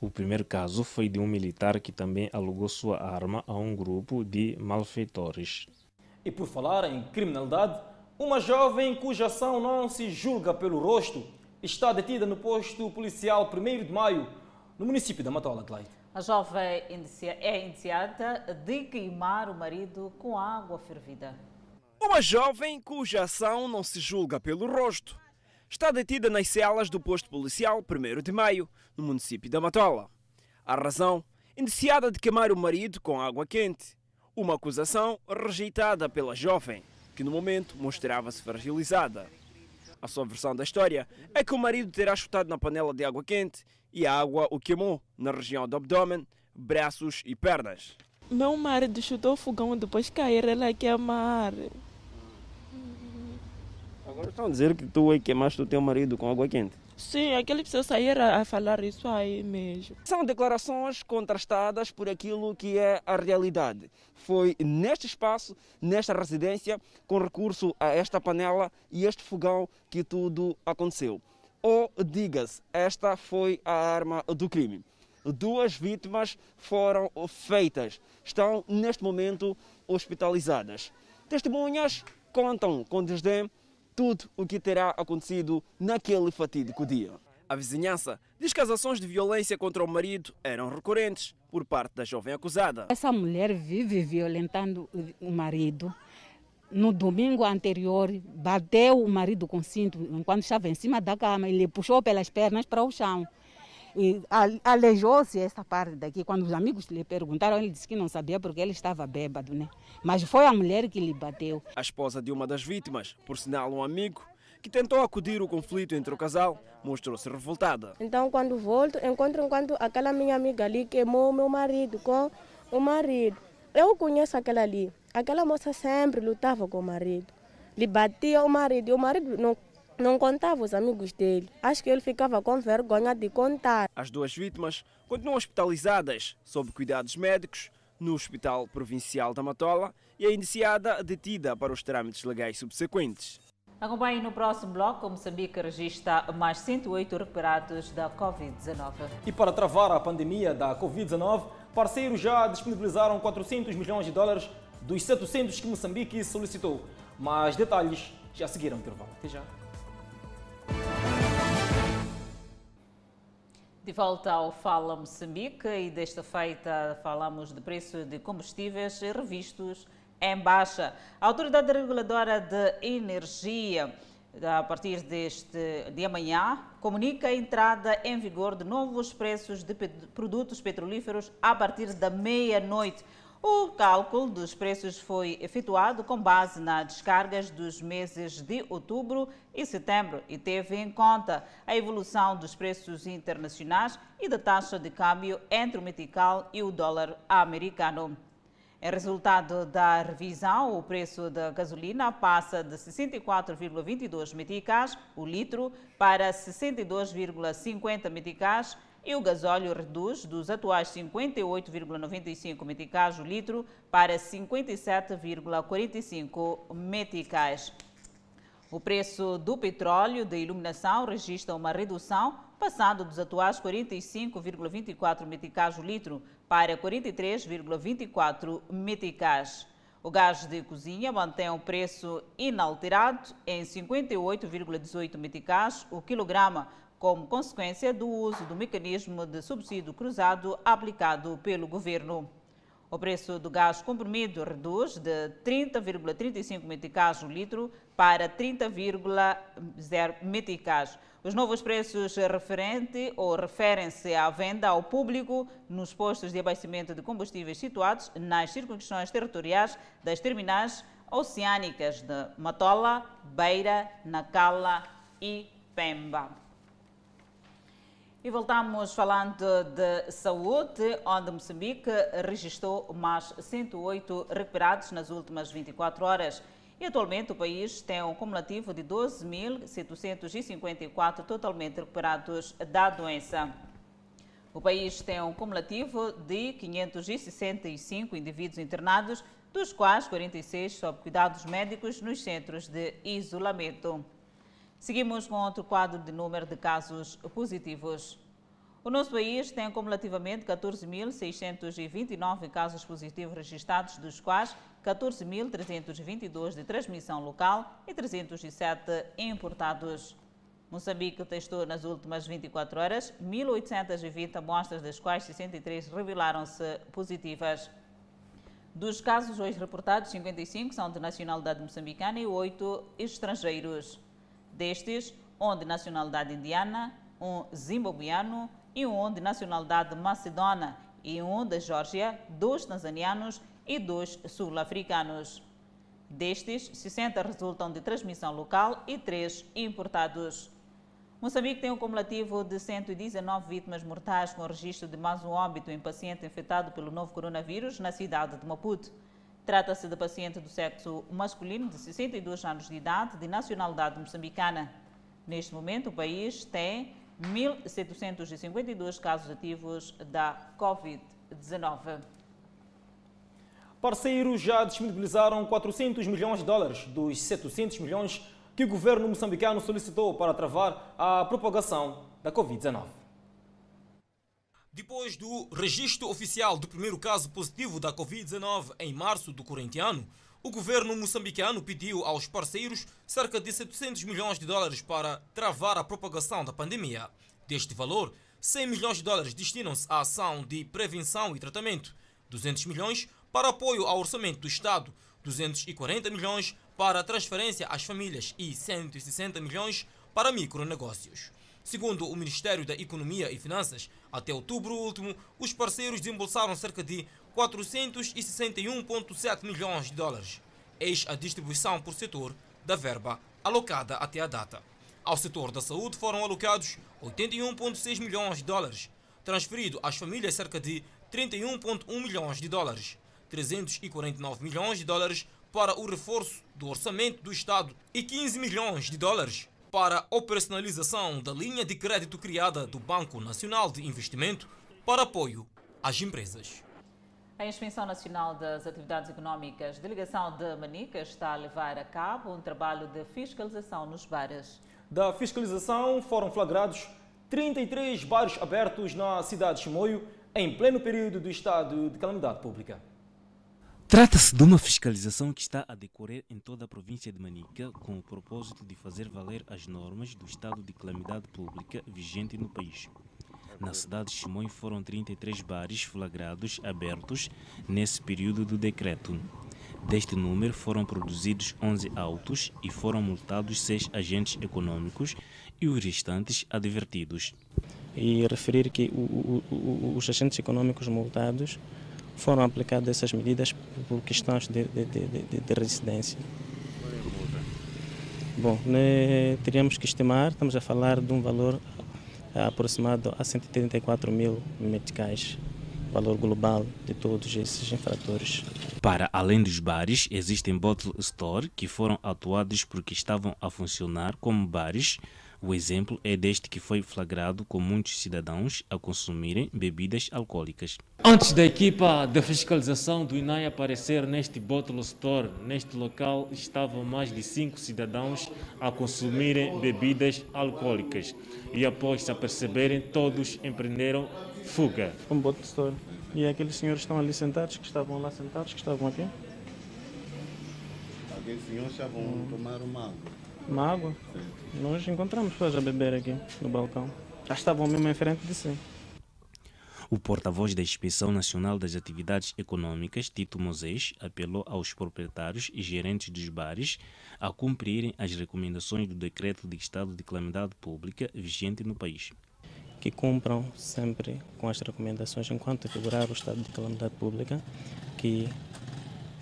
O primeiro caso foi de um militar que também alugou sua arma a um grupo de malfeitores. E por falar em criminalidade, Uma jovem cuja ação não se julga pelo rosto está detida no posto policial 1 de maio, no município da Matola, Clyde. A jovem é indiciada de queimar o marido com água fervida. Uma jovem cuja ação não se julga pelo rosto está detida nas celas do posto policial 1 de maio, no município da Matola. A razão? Indiciada de queimar o marido com água quente. Uma acusação rejeitada pela jovem que no momento mostrava-se fragilizada. A sua versão da história é que o marido terá chutado na panela de água quente e a água o queimou na região do abdômen, braços e pernas. Meu marido chutou o fogão depois cair ela queimar. Agora estão a dizer que tu queimaste o teu marido com água quente. Sim, aquele precisa sair a, a falar isso aí mesmo. São declarações contrastadas por aquilo que é a realidade. Foi neste espaço, nesta residência, com recurso a esta panela e este fogão que tudo aconteceu. Ou, diga-se, esta foi a arma do crime. Duas vítimas foram feitas. Estão, neste momento, hospitalizadas. Testemunhas contam com desdém tudo o que terá acontecido naquele fatídico dia. A vizinhança diz que as ações de violência contra o marido eram recorrentes por parte da jovem acusada. Essa mulher vive violentando o marido. No domingo anterior, bateu o marido com cinto enquanto estava em cima da cama e lhe puxou pelas pernas para o chão. E aleijou-se essa parte daqui. Quando os amigos lhe perguntaram, ele disse que não sabia porque ele estava bêbado, né? Mas foi a mulher que lhe bateu. A esposa de uma das vítimas, por sinal um amigo, que tentou acudir o conflito entre o casal, mostrou-se revoltada. Então, quando volto, encontro enquanto aquela minha amiga ali queimou o meu marido com o marido. Eu conheço aquela ali. Aquela moça sempre lutava com o marido. Lhe batia o marido e o marido não não contava os amigos dele. Acho que ele ficava com vergonha de contar. As duas vítimas continuam hospitalizadas sob cuidados médicos no Hospital Provincial da Matola e a indiciada detida para os trâmites legais subsequentes. Acompanhe no próximo bloco, Moçambique registra mais 108 recuperados da Covid-19. E para travar a pandemia da Covid-19, parceiros já disponibilizaram 400 milhões de dólares dos 700 que Moçambique solicitou. Mais detalhes já seguiram o intervalo. Até já. De volta ao Fala Moçambique e desta feita falamos de preço de combustíveis revistos em baixa. A Autoridade Reguladora de Energia, a partir deste de amanhã, comunica a entrada em vigor de novos preços de produtos petrolíferos a partir da meia-noite. O cálculo dos preços foi efetuado com base nas descargas dos meses de outubro e setembro e teve em conta a evolução dos preços internacionais e da taxa de câmbio entre o metical e o dólar americano. Em resultado da revisão, o preço da gasolina passa de 64,22 meticais o litro para 62,50 meticais e o gasóleo reduz dos atuais 58,95 meticais o litro para 57,45 meticais. O preço do petróleo de iluminação registra uma redução, passando dos atuais 45,24 meticais o litro para 43,24 meticais. O gás de cozinha mantém o preço inalterado em 58,18 meticais o quilograma, como consequência do uso do mecanismo de subsídio cruzado aplicado pelo governo. O preço do gás comprimido reduz de 30,35 meticais o litro para 30,0 meticais. Os novos preços referente ou referem-se à venda ao público nos postos de abastecimento de combustíveis situados nas circunscrições territoriais das terminais oceânicas de Matola, Beira, Nacala e Pemba. E voltamos falando de saúde, onde Moçambique registrou mais 108 recuperados nas últimas 24 horas. E atualmente o país tem um cumulativo de 12.754 totalmente recuperados da doença. O país tem um cumulativo de 565 indivíduos internados, dos quais 46 sob cuidados médicos nos centros de isolamento. Seguimos com outro quadro de número de casos positivos. O nosso país tem acumulativamente 14.629 casos positivos registrados, dos quais 14.322 de transmissão local e 307 importados. Moçambique testou nas últimas 24 horas 1.820 amostras, das quais 63 revelaram-se positivas. Dos casos hoje reportados, 55 são de nacionalidade moçambicana e 8 estrangeiros. Destes, um de nacionalidade indiana, um zimbabuiano e um de nacionalidade macedona e um da Geórgia, dois tanzanianos e dois sul-africanos. Destes, 60 resultam de transmissão local e 3 importados. Moçambique tem um cumulativo de 119 vítimas mortais, com registro de mais um óbito em paciente infectado pelo novo coronavírus na cidade de Maputo. Trata-se de paciente do sexo masculino de 62 anos de idade, de nacionalidade moçambicana. Neste momento, o país tem 1.752 casos ativos da Covid-19. Parceiros já disponibilizaram 400 milhões de dólares dos 700 milhões que o governo moçambicano solicitou para travar a propagação da Covid-19. Depois do registro oficial do primeiro caso positivo da Covid-19 em março do corrente ano, o governo moçambicano pediu aos parceiros cerca de 700 milhões de dólares para travar a propagação da pandemia. Deste valor, 100 milhões de dólares destinam-se à ação de prevenção e tratamento, 200 milhões para apoio ao orçamento do Estado, 240 milhões para transferência às famílias e 160 milhões para micronegócios. Segundo o Ministério da Economia e Finanças, até outubro último, os parceiros desembolsaram cerca de 461,7 milhões de dólares. Eis a distribuição por setor da verba alocada até a data. Ao setor da saúde foram alocados 81,6 milhões de dólares, transferido às famílias cerca de 31,1 milhões de dólares, 349 milhões de dólares para o reforço do orçamento do Estado e 15 milhões de dólares para a operacionalização da linha de crédito criada do Banco Nacional de Investimento para apoio às empresas. A Inspeção Nacional das Atividades Económicas, Delegação de Manica, está a levar a cabo um trabalho de fiscalização nos bares. Da fiscalização foram flagrados 33 bares abertos na cidade de Chimoio em pleno período do estado de calamidade pública. Trata-se de uma fiscalização que está a decorrer em toda a província de Manica com o propósito de fazer valer as normas do estado de calamidade pública vigente no país. Na cidade de Chimoio foram 33 bares flagrados abertos nesse período do decreto. Deste número foram produzidos 11 autos e foram multados 6 agentes econômicos e os restantes advertidos. E referir que o, o, os agentes econômicos multados foram aplicadas essas medidas por questões de, de, de, de residência. Bom, né, teríamos que estimar, estamos a falar de um valor aproximado a 134 mil meticais, valor global de todos esses infratores. Para além dos bares, existem bottle store que foram atuados porque estavam a funcionar como bares o exemplo é deste que foi flagrado com muitos cidadãos a consumirem bebidas alcoólicas. Antes da equipa de fiscalização do INAI aparecer neste bottle store, neste local estavam mais de cinco cidadãos a consumirem bebidas alcoólicas. E após se aperceberem, todos empreenderam fuga. Um bottle store. E aqueles senhores estão ali sentados, que estavam lá sentados, que estavam aqui? Aqueles senhores estavam hum. tomar uma água. Uma água? Nós encontramos pessoas a beber aqui no balcão. Já estavam mesmo em frente de si. O porta-voz da Inspeção Nacional das Atividades Econômicas, Tito Moisés, apelou aos proprietários e gerentes dos bares a cumprirem as recomendações do Decreto de Estado de Calamidade Pública vigente no país. Que cumpram sempre com as recomendações enquanto figurar o estado de calamidade pública, que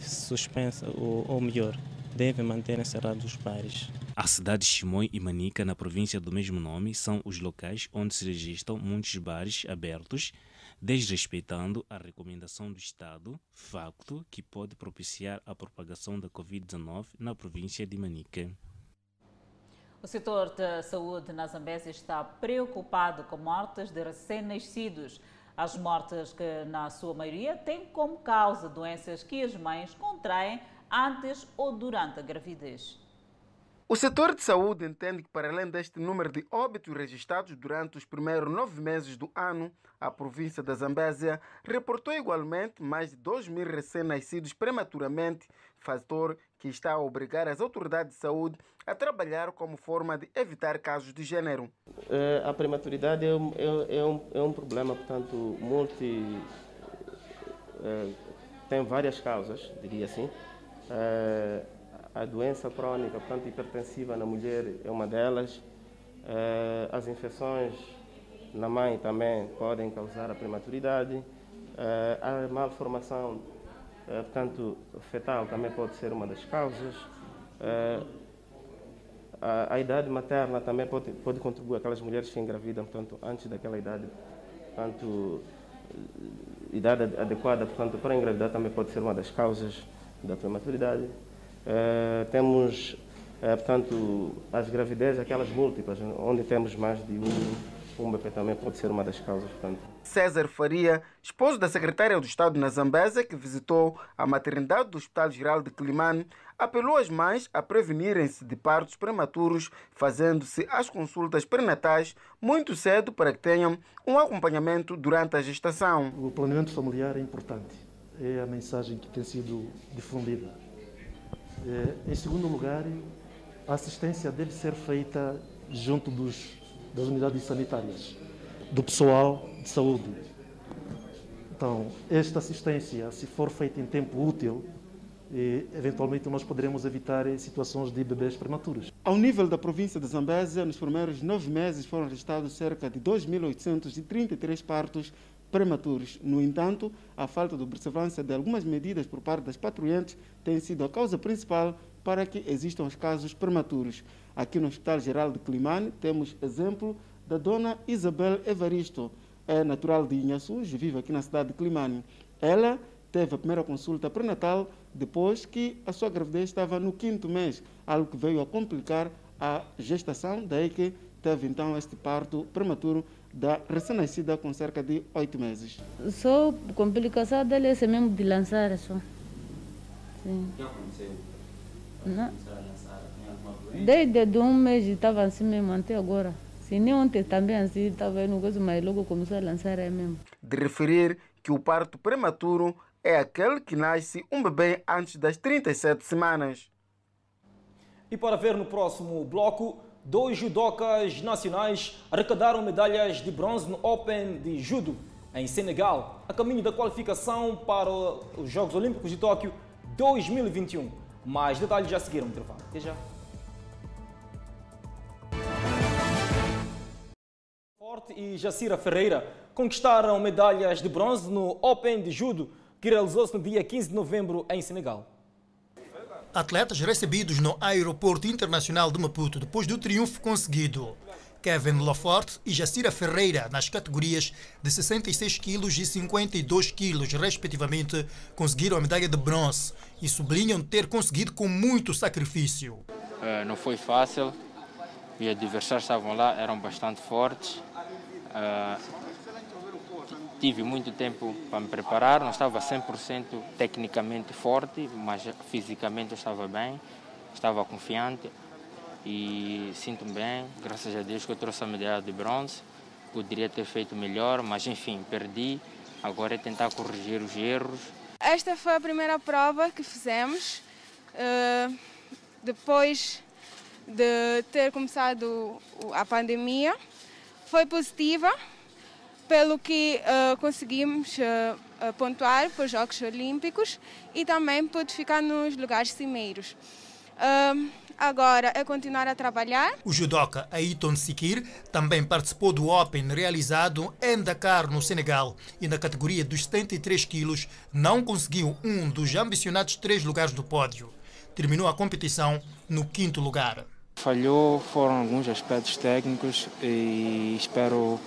suspensa, ou, ou melhor, devem manter encerrados os bares a cidade de Chimoio e Manica, na província do mesmo nome, são os locais onde se registram muitos bares abertos, desrespeitando a recomendação do Estado, facto que pode propiciar a propagação da Covid-19 na província de Manica. O setor de saúde na Zambésia está preocupado com mortes de recém-nascidos. As mortes que, na sua maioria, têm como causa doenças que as mães contraem antes ou durante a gravidez. O setor de saúde entende que, para além deste número de óbitos registrados durante os primeiros nove meses do ano, a província da Zambésia reportou igualmente mais de 2 mil recém-nascidos prematuramente, fator que está a obrigar as autoridades de saúde a trabalhar como forma de evitar casos de gênero. A prematuridade é um, é, é um, é um problema, portanto, multi. tem várias causas, diria assim a doença crônica, portanto, hipertensiva na mulher é uma delas. Eh, as infecções na mãe também podem causar a prematuridade. Eh, a malformação, eh, portanto, fetal também pode ser uma das causas. A, a, idade materna também pode, pode contribuir, aquelas mulheres que engravidam, portanto, antes daquela idade, portanto, idade adequada, portanto, para engravidar também pode ser uma das causas da prematuridade. Uh, temos, uh, portanto, as gravidezes, aquelas múltiplas, onde temos mais de um, um bebê também pode ser uma das causas. Portanto. César Faria, esposo da secretária do Estado na Zambésia, que visitou a maternidade do Hospital Geral de Climane, apelou às mães a prevenirem-se de partos prematuros, fazendo-se as consultas prenatais muito cedo para que tenham um acompanhamento durante a gestação. O planeamento familiar é importante, é a mensagem que tem sido difundida em segundo lugar, a assistência deve ser feita junto dos, das unidades sanitárias, do pessoal de saúde. Então, esta assistência, se for feita em tempo útil, e, eventualmente nós poderemos evitar situações de bebês prematuros. Ao nível da província de Zambésia, nos primeiros nove meses foram registrados cerca de 2.833 partos prematuros. No entanto, a falta de observância de algumas medidas por parte das patrulhantes tem sido a causa principal para que existam os casos prematuros. Aqui no Hospital Geral de Climane temos exemplo da dona Isabel Evaristo, é natural de Inhaçus, vive aqui na cidade de Climane. Ela teve a primeira consulta pré-natal depois que a sua gravidez estava no quinto mês, algo que veio a complicar a gestação, daí que teve então este parto prematuro da recém-nascida com cerca de oito meses. Só complicação dele é mesmo de lançar só. Sim. O que aconteceu? Não. Desde um mês estava assim mesmo até agora. Se nem ontem também assim estava no coisa, mas logo começou a lançar é mesmo. De referir que o parto prematuro é aquele que nasce um bebê antes das 37 semanas. E para ver no próximo bloco, dois judocas nacionais arrecadaram medalhas de bronze no Open de Judo em Senegal, a caminho da qualificação para os Jogos Olímpicos de Tóquio 2021. Mais detalhes já seguiram, intervalo. Até já. Forte e Jacira Ferreira conquistaram medalhas de bronze no Open de Judo, que realizou-se no dia 15 de novembro em Senegal. Atletas recebidos no Aeroporto Internacional de Maputo depois do triunfo conseguido. Kevin Lafort e Jacira Ferreira, nas categorias de 66 kg e 52 kg, respectivamente, conseguiram a medalha de bronze e sublinham ter conseguido com muito sacrifício. Uh, não foi fácil, os adversários estavam lá, eram bastante fortes. Uh, tive muito tempo para me preparar, não estava 100% tecnicamente forte, mas fisicamente eu estava bem, estava confiante e sinto-me bem, graças a Deus que eu trouxe a medalha de bronze. Poderia ter feito melhor, mas enfim, perdi. Agora é tentar corrigir os erros. Esta foi a primeira prova que fizemos. Uh, depois de ter começado a pandemia, foi positiva pelo que uh, conseguimos uh, pontuar para os Jogos Olímpicos e também pude ficar nos lugares cimeiros. Uh, agora é continuar a trabalhar. O judoca Aiton Sikir também participou do Open realizado em Dakar, no Senegal, e na categoria dos 73 quilos não conseguiu um dos ambicionados três lugares do pódio. Terminou a competição no quinto lugar. Falhou foram alguns aspectos técnicos e espero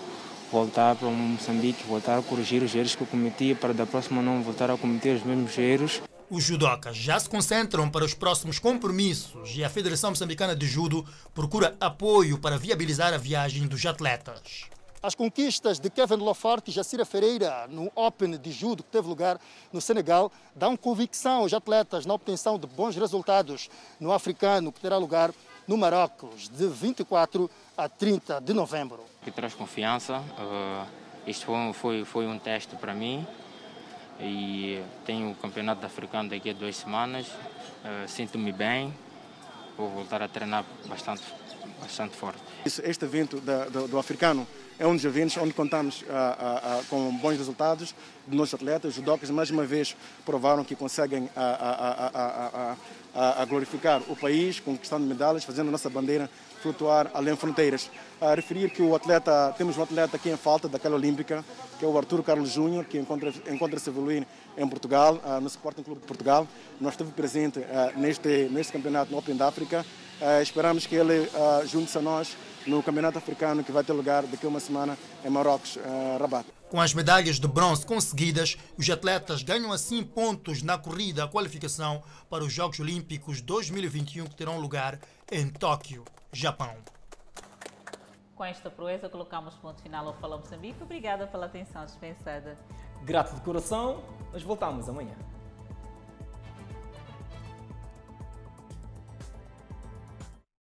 voltar para Moçambique, voltar a corrigir os erros que eu cometi para da próxima não voltar a cometer os mesmos erros. Os judocas já se concentram para os próximos compromissos e a Federação Moçambicana de Judo procura apoio para viabilizar a viagem dos atletas. As conquistas de Kevin Lofort e Jacira Ferreira no Open de Judo que teve lugar no Senegal dão convicção aos atletas na obtenção de bons resultados no africano que terá lugar no Marrocos, de 24 a 30 de novembro. Que traz confiança. Uh, isto foi, foi, foi um teste para mim e tenho o campeonato africano daqui a duas semanas. Uh, Sinto-me bem, vou voltar a treinar bastante, bastante forte. Este evento da, do, do africano é um dos eventos onde contamos ah, ah, ah, com bons resultados dos nossos atletas. Os judocas, mais uma vez, provaram que conseguem a, glorificar o país, conquistando medalhas, fazendo a nossa bandeira flutuar além fronteiras. A referir que o atleta, temos um atleta aqui em falta daquela olímpica, que é o Arturo Carlos Júnior, que encontra-se encontra evoluir em Portugal, no Sporting Clube de Portugal. Nós esteve presente neste, neste campeonato no Open da África. Esperamos que ele junte-se a nós no Campeonato Africano que vai ter lugar daqui a uma semana em Marrocos, uh, Rabat. Com as medalhas de bronze conseguidas, os atletas ganham assim pontos na corrida à qualificação para os Jogos Olímpicos 2021 que terão lugar em Tóquio, Japão. Com esta proeza, colocamos ponto final ao Fala Moçambique. Obrigada pela atenção dispensada. Grato de coração, nós voltamos amanhã.